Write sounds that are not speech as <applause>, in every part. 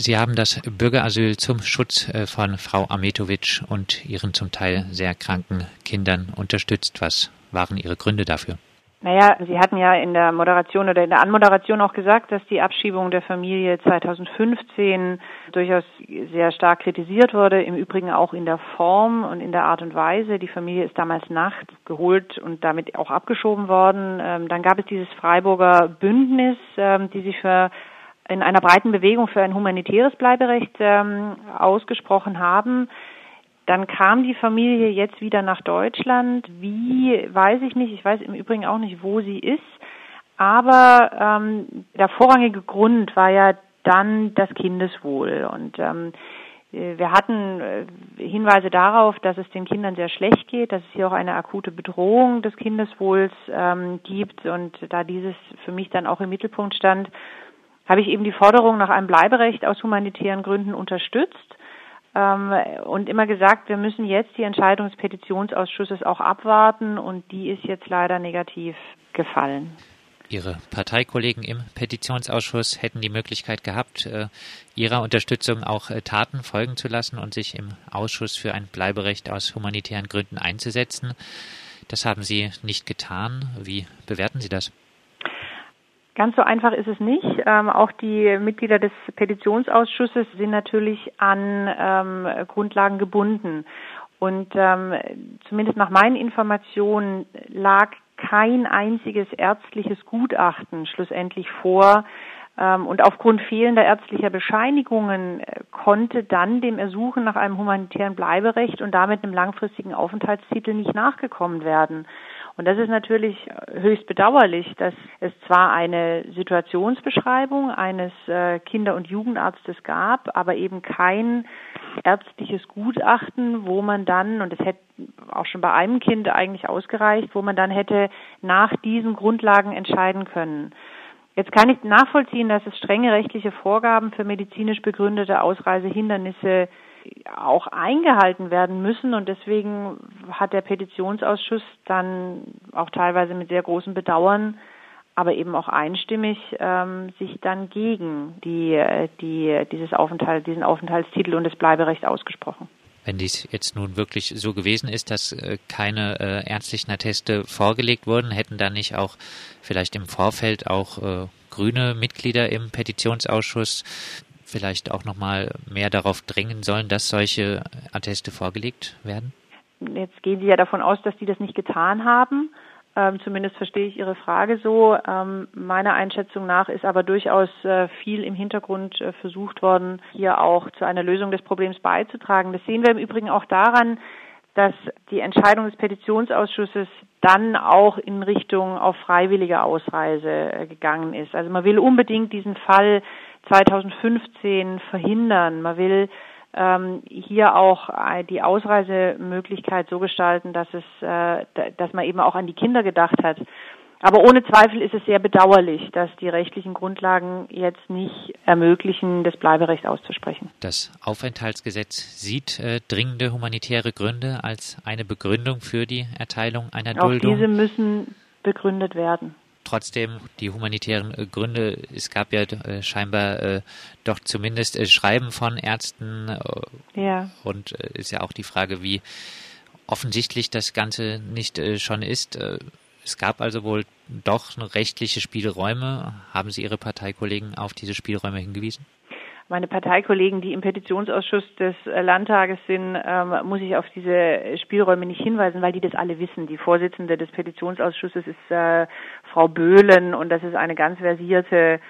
Sie haben das Bürgerasyl zum Schutz äh, von Frau Ametovic und ihren zum Teil sehr kranken Kindern unterstützt. Was waren Ihre Gründe dafür? Naja, Sie hatten ja in der Moderation oder in der Anmoderation auch gesagt, dass die Abschiebung der Familie 2015 durchaus sehr stark kritisiert wurde, im Übrigen auch in der Form und in der Art und Weise. Die Familie ist damals nachts geholt und damit auch abgeschoben worden. Ähm, dann gab es dieses Freiburger Bündnis, ähm, die sich für in einer breiten Bewegung für ein humanitäres Bleiberecht ähm, ausgesprochen haben. Dann kam die Familie jetzt wieder nach Deutschland. Wie, weiß ich nicht. Ich weiß im Übrigen auch nicht, wo sie ist. Aber ähm, der vorrangige Grund war ja dann das Kindeswohl. Und ähm, wir hatten äh, Hinweise darauf, dass es den Kindern sehr schlecht geht, dass es hier auch eine akute Bedrohung des Kindeswohls ähm, gibt. Und da dieses für mich dann auch im Mittelpunkt stand, habe ich eben die Forderung nach einem Bleiberecht aus humanitären Gründen unterstützt ähm, und immer gesagt, wir müssen jetzt die Entscheidung des Petitionsausschusses auch abwarten und die ist jetzt leider negativ gefallen. Ihre Parteikollegen im Petitionsausschuss hätten die Möglichkeit gehabt, äh, ihrer Unterstützung auch äh, Taten folgen zu lassen und sich im Ausschuss für ein Bleiberecht aus humanitären Gründen einzusetzen. Das haben Sie nicht getan. Wie bewerten Sie das? Ganz so einfach ist es nicht. Ähm, auch die Mitglieder des Petitionsausschusses sind natürlich an ähm, Grundlagen gebunden. Und ähm, zumindest nach meinen Informationen lag kein einziges ärztliches Gutachten schlussendlich vor. Ähm, und aufgrund fehlender ärztlicher Bescheinigungen äh, konnte dann dem Ersuchen nach einem humanitären Bleiberecht und damit einem langfristigen Aufenthaltstitel nicht nachgekommen werden. Und das ist natürlich höchst bedauerlich, dass es zwar eine Situationsbeschreibung eines äh, Kinder- und Jugendarztes gab, aber eben kein ärztliches Gutachten, wo man dann, und es hätte auch schon bei einem Kind eigentlich ausgereicht, wo man dann hätte nach diesen Grundlagen entscheiden können. Jetzt kann ich nachvollziehen, dass es strenge rechtliche Vorgaben für medizinisch begründete Ausreisehindernisse auch eingehalten werden müssen. Und deswegen hat der Petitionsausschuss dann auch teilweise mit sehr großem Bedauern, aber eben auch einstimmig ähm, sich dann gegen die, die, dieses Aufenthalt, diesen Aufenthaltstitel und das Bleiberecht ausgesprochen. Wenn dies jetzt nun wirklich so gewesen ist, dass äh, keine äh, ärztlichen Atteste vorgelegt wurden, hätten dann nicht auch vielleicht im Vorfeld auch äh, grüne Mitglieder im Petitionsausschuss vielleicht auch nochmal mehr darauf drängen sollen, dass solche Atteste vorgelegt werden? Jetzt gehen Sie ja davon aus, dass die das nicht getan haben. Ähm, zumindest verstehe ich Ihre Frage so. Ähm, meiner Einschätzung nach ist aber durchaus äh, viel im Hintergrund äh, versucht worden, hier auch zu einer Lösung des Problems beizutragen. Das sehen wir im Übrigen auch daran, dass die Entscheidung des Petitionsausschusses dann auch in Richtung auf freiwillige Ausreise äh, gegangen ist. Also man will unbedingt diesen Fall 2015 verhindern. Man will ähm, hier auch äh, die Ausreisemöglichkeit so gestalten, dass es, äh, dass man eben auch an die Kinder gedacht hat. Aber ohne Zweifel ist es sehr bedauerlich, dass die rechtlichen Grundlagen jetzt nicht ermöglichen, das Bleiberecht auszusprechen. Das Aufenthaltsgesetz sieht äh, dringende humanitäre Gründe als eine Begründung für die Erteilung einer Duldung. Auch diese müssen begründet werden trotzdem die humanitären äh, Gründe, es gab ja äh, scheinbar äh, doch zumindest Schreiben von Ärzten ja. und ist ja auch die Frage, wie offensichtlich das Ganze nicht schon ist. es gab also wohl doch rechtliche Spielräume. Haben Sie Ihre Parteikollegen auf diese Spielräume hingewiesen? meine Parteikollegen, die im Petitionsausschuss des Landtages sind, ähm, muss ich auf diese Spielräume nicht hinweisen, weil die das alle wissen. Die Vorsitzende des Petitionsausschusses ist äh, Frau Böhlen und das ist eine ganz versierte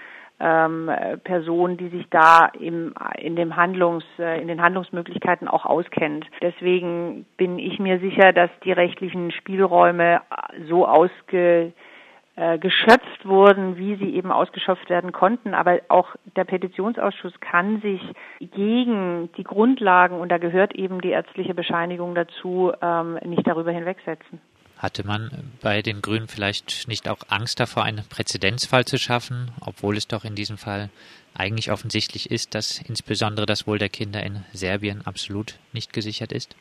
ähm, Person, die sich da im, in dem Handlungs, äh, in den Handlungsmöglichkeiten auch auskennt. Deswegen bin ich mir sicher, dass die rechtlichen Spielräume so ausge äh, geschöpft wurden, wie sie eben ausgeschöpft werden konnten. Aber auch der Petitionsausschuss kann sich gegen die Grundlagen, und da gehört eben die ärztliche Bescheinigung dazu, ähm, nicht darüber hinwegsetzen. Hatte man bei den Grünen vielleicht nicht auch Angst davor, einen Präzedenzfall zu schaffen, obwohl es doch in diesem Fall eigentlich offensichtlich ist, dass insbesondere das Wohl der Kinder in Serbien absolut nicht gesichert ist?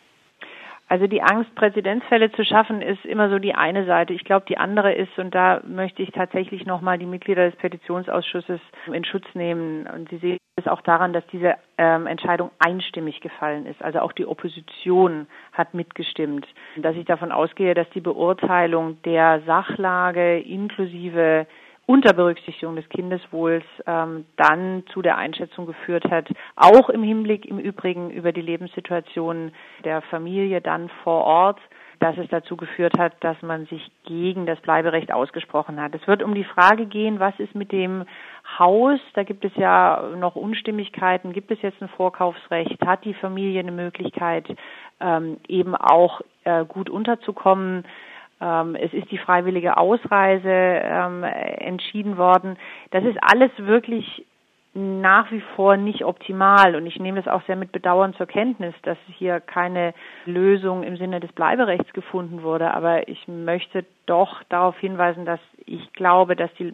Also die Angst, Präzedenzfälle zu schaffen, ist immer so die eine Seite. Ich glaube, die andere ist, und da möchte ich tatsächlich nochmal die Mitglieder des Petitionsausschusses in Schutz nehmen. Und Sie sehen es auch daran, dass diese ähm, Entscheidung einstimmig gefallen ist. Also auch die Opposition hat mitgestimmt. Dass ich davon ausgehe, dass die Beurteilung der Sachlage inklusive unter Berücksichtigung des Kindeswohls ähm, dann zu der Einschätzung geführt hat, auch im Hinblick im Übrigen über die Lebenssituation der Familie dann vor Ort, dass es dazu geführt hat, dass man sich gegen das Bleiberecht ausgesprochen hat. Es wird um die Frage gehen, was ist mit dem Haus? Da gibt es ja noch Unstimmigkeiten. Gibt es jetzt ein Vorkaufsrecht? Hat die Familie eine Möglichkeit, ähm, eben auch äh, gut unterzukommen? Ähm, es ist die freiwillige Ausreise ähm, entschieden worden. Das ist alles wirklich nach wie vor nicht optimal und ich nehme es auch sehr mit Bedauern zur Kenntnis, dass hier keine Lösung im Sinne des Bleiberechts gefunden wurde. Aber ich möchte doch darauf hinweisen, dass ich glaube, dass die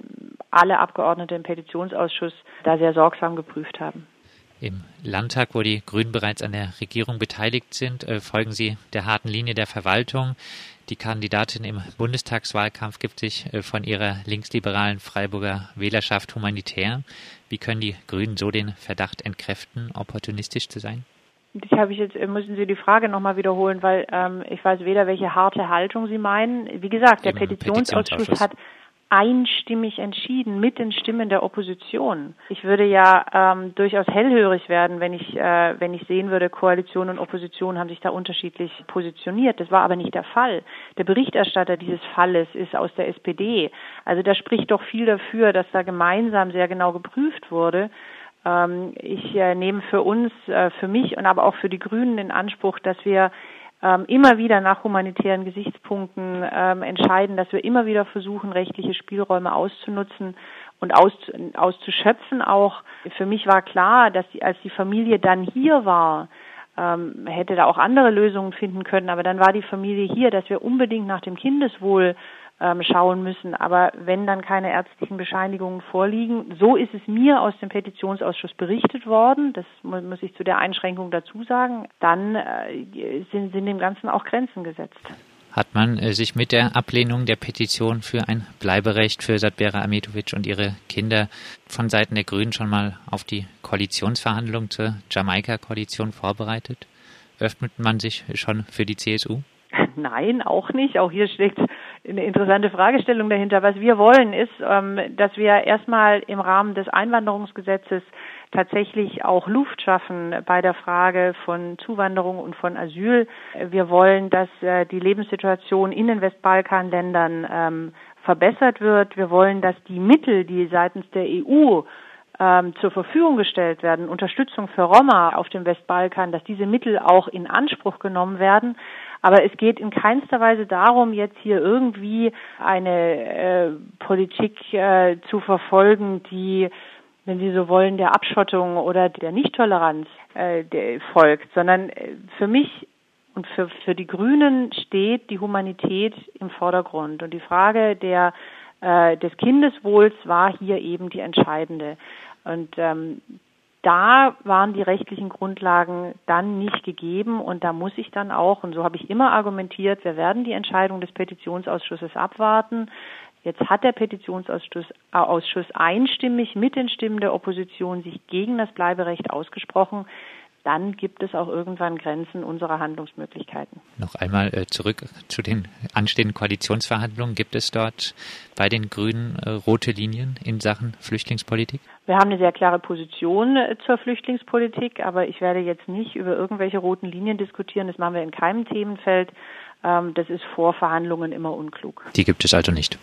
alle Abgeordnete im Petitionsausschuss da sehr sorgsam geprüft haben. Im Landtag, wo die Grünen bereits an der Regierung beteiligt sind, äh, folgen sie der harten Linie der Verwaltung. Die Kandidatin im Bundestagswahlkampf gibt sich äh, von ihrer linksliberalen Freiburger Wählerschaft humanitär. Wie können die Grünen so den Verdacht entkräften, opportunistisch zu sein? Ich habe ich jetzt müssen Sie die Frage nochmal wiederholen, weil ähm, ich weiß weder, welche harte Haltung Sie meinen. Wie gesagt, der Petitionsausschuss, Petitionsausschuss hat einstimmig entschieden mit den Stimmen der Opposition. Ich würde ja ähm, durchaus hellhörig werden, wenn ich äh, wenn ich sehen würde, Koalition und Opposition haben sich da unterschiedlich positioniert. Das war aber nicht der Fall. Der Berichterstatter dieses Falles ist aus der SPD. Also da spricht doch viel dafür, dass da gemeinsam sehr genau geprüft wurde. Ähm, ich äh, nehme für uns, äh, für mich und aber auch für die Grünen in Anspruch, dass wir ähm, immer wieder nach humanitären Gesichtspunkten ähm, entscheiden, dass wir immer wieder versuchen, rechtliche Spielräume auszunutzen und aus, auszuschöpfen auch. Für mich war klar, dass die, als die Familie dann hier war, ähm, hätte da auch andere Lösungen finden können, aber dann war die Familie hier, dass wir unbedingt nach dem Kindeswohl ähm, schauen müssen. Aber wenn dann keine ärztlichen Bescheinigungen vorliegen, so ist es mir aus dem Petitionsausschuss berichtet worden, das muss ich zu der Einschränkung dazu sagen, dann äh, sind, sind dem Ganzen auch Grenzen gesetzt hat man äh, sich mit der Ablehnung der Petition für ein Bleiberecht für Satbera Ametovic und ihre Kinder von Seiten der Grünen schon mal auf die Koalitionsverhandlungen zur Jamaika-Koalition vorbereitet? Öffnet man sich schon für die CSU? <laughs> Nein, auch nicht. Auch hier steckt eine interessante Fragestellung dahinter. Was wir wollen, ist, ähm, dass wir erstmal im Rahmen des Einwanderungsgesetzes tatsächlich auch Luft schaffen bei der Frage von Zuwanderung und von Asyl. Wir wollen, dass äh, die Lebenssituation in den Westbalkanländern ähm, verbessert wird. Wir wollen, dass die Mittel, die seitens der EU ähm, zur Verfügung gestellt werden, Unterstützung für Roma auf dem Westbalkan, dass diese Mittel auch in Anspruch genommen werden. Aber es geht in keinster Weise darum, jetzt hier irgendwie eine äh, Politik äh, zu verfolgen, die wenn Sie so wollen, der Abschottung oder der Nichttoleranz äh, folgt, sondern äh, für mich und für, für die Grünen steht die Humanität im Vordergrund. Und die Frage der, äh, des Kindeswohls war hier eben die entscheidende. Und ähm, da waren die rechtlichen Grundlagen dann nicht gegeben und da muss ich dann auch, und so habe ich immer argumentiert, wir werden die Entscheidung des Petitionsausschusses abwarten. Jetzt hat der Petitionsausschuss äh, Ausschuss einstimmig mit den Stimmen der Opposition sich gegen das Bleiberecht ausgesprochen dann gibt es auch irgendwann Grenzen unserer Handlungsmöglichkeiten. Noch einmal äh, zurück zu den anstehenden Koalitionsverhandlungen. Gibt es dort bei den Grünen äh, rote Linien in Sachen Flüchtlingspolitik? Wir haben eine sehr klare Position äh, zur Flüchtlingspolitik, aber ich werde jetzt nicht über irgendwelche roten Linien diskutieren. Das machen wir in keinem Themenfeld. Ähm, das ist vor Verhandlungen immer unklug. Die gibt es also nicht.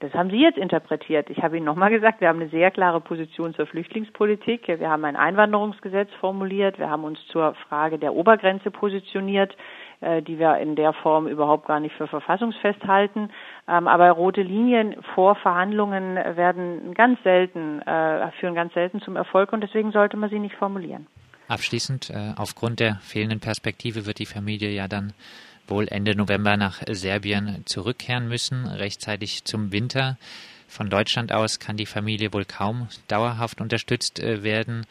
Das haben Sie jetzt interpretiert. Ich habe Ihnen nochmal gesagt, wir haben eine sehr klare Position zur Flüchtlingspolitik. Wir haben ein Einwanderungsgesetz formuliert. Wir haben uns zur Frage der Obergrenze positioniert, äh, die wir in der Form überhaupt gar nicht für verfassungsfest halten. Ähm, aber rote Linien vor Verhandlungen werden ganz selten, äh, führen ganz selten zum Erfolg und deswegen sollte man sie nicht formulieren. Abschließend, äh, aufgrund der fehlenden Perspektive wird die Familie ja dann wohl Ende November nach Serbien zurückkehren müssen, rechtzeitig zum Winter. Von Deutschland aus kann die Familie wohl kaum dauerhaft unterstützt äh, werden.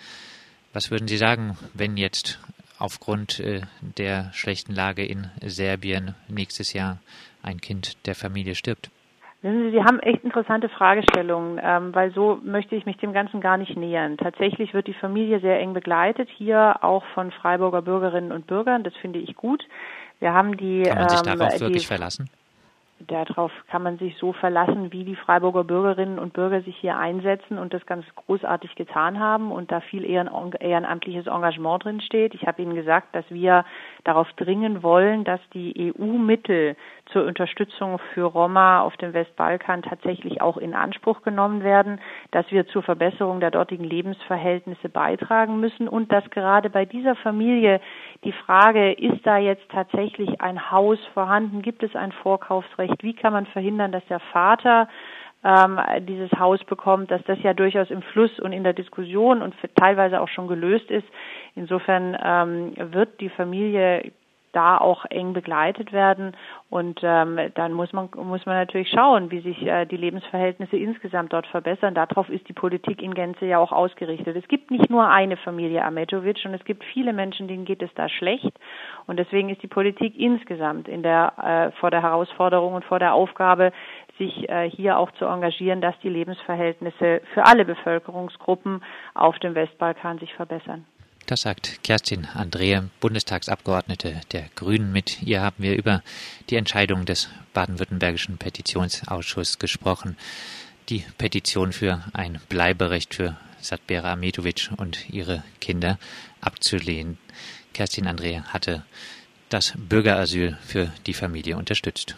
Was würden Sie sagen, wenn jetzt aufgrund äh, der schlechten Lage in Serbien nächstes Jahr ein Kind der Familie stirbt? Wissen Sie, Sie haben echt interessante Fragestellungen, ähm, weil so möchte ich mich dem Ganzen gar nicht nähern. Tatsächlich wird die Familie sehr eng begleitet, hier auch von Freiburger Bürgerinnen und Bürgern. Das finde ich gut. Wir haben die. Kann man sich ähm, darauf wirklich verlassen? Darauf kann man sich so verlassen, wie die Freiburger Bürgerinnen und Bürger sich hier einsetzen und das ganz großartig getan haben und da viel ehrenamtliches Engagement drin steht. Ich habe Ihnen gesagt, dass wir darauf dringen wollen, dass die EU-Mittel zur Unterstützung für Roma auf dem Westbalkan tatsächlich auch in Anspruch genommen werden, dass wir zur Verbesserung der dortigen Lebensverhältnisse beitragen müssen und dass gerade bei dieser Familie die Frage, ist da jetzt tatsächlich ein Haus vorhanden, gibt es ein Vorkaufsrecht, wie kann man verhindern, dass der Vater ähm, dieses Haus bekommt, dass das ja durchaus im Fluss und in der Diskussion und teilweise auch schon gelöst ist. Insofern ähm, wird die Familie da auch eng begleitet werden. Und ähm, dann muss man muss man natürlich schauen, wie sich äh, die Lebensverhältnisse insgesamt dort verbessern. Darauf ist die Politik in Gänze ja auch ausgerichtet. Es gibt nicht nur eine Familie Ametovic und es gibt viele Menschen, denen geht es da schlecht. Und deswegen ist die Politik insgesamt in der äh, vor der Herausforderung und vor der Aufgabe, sich äh, hier auch zu engagieren, dass die Lebensverhältnisse für alle Bevölkerungsgruppen auf dem Westbalkan sich verbessern. Das sagt Kerstin Andrehe, Bundestagsabgeordnete der Grünen. Mit ihr haben wir über die Entscheidung des baden-württembergischen Petitionsausschusses gesprochen, die Petition für ein Bleiberecht für Satbera Ametovic und ihre Kinder abzulehnen. Kerstin Andrehe hatte das Bürgerasyl für die Familie unterstützt.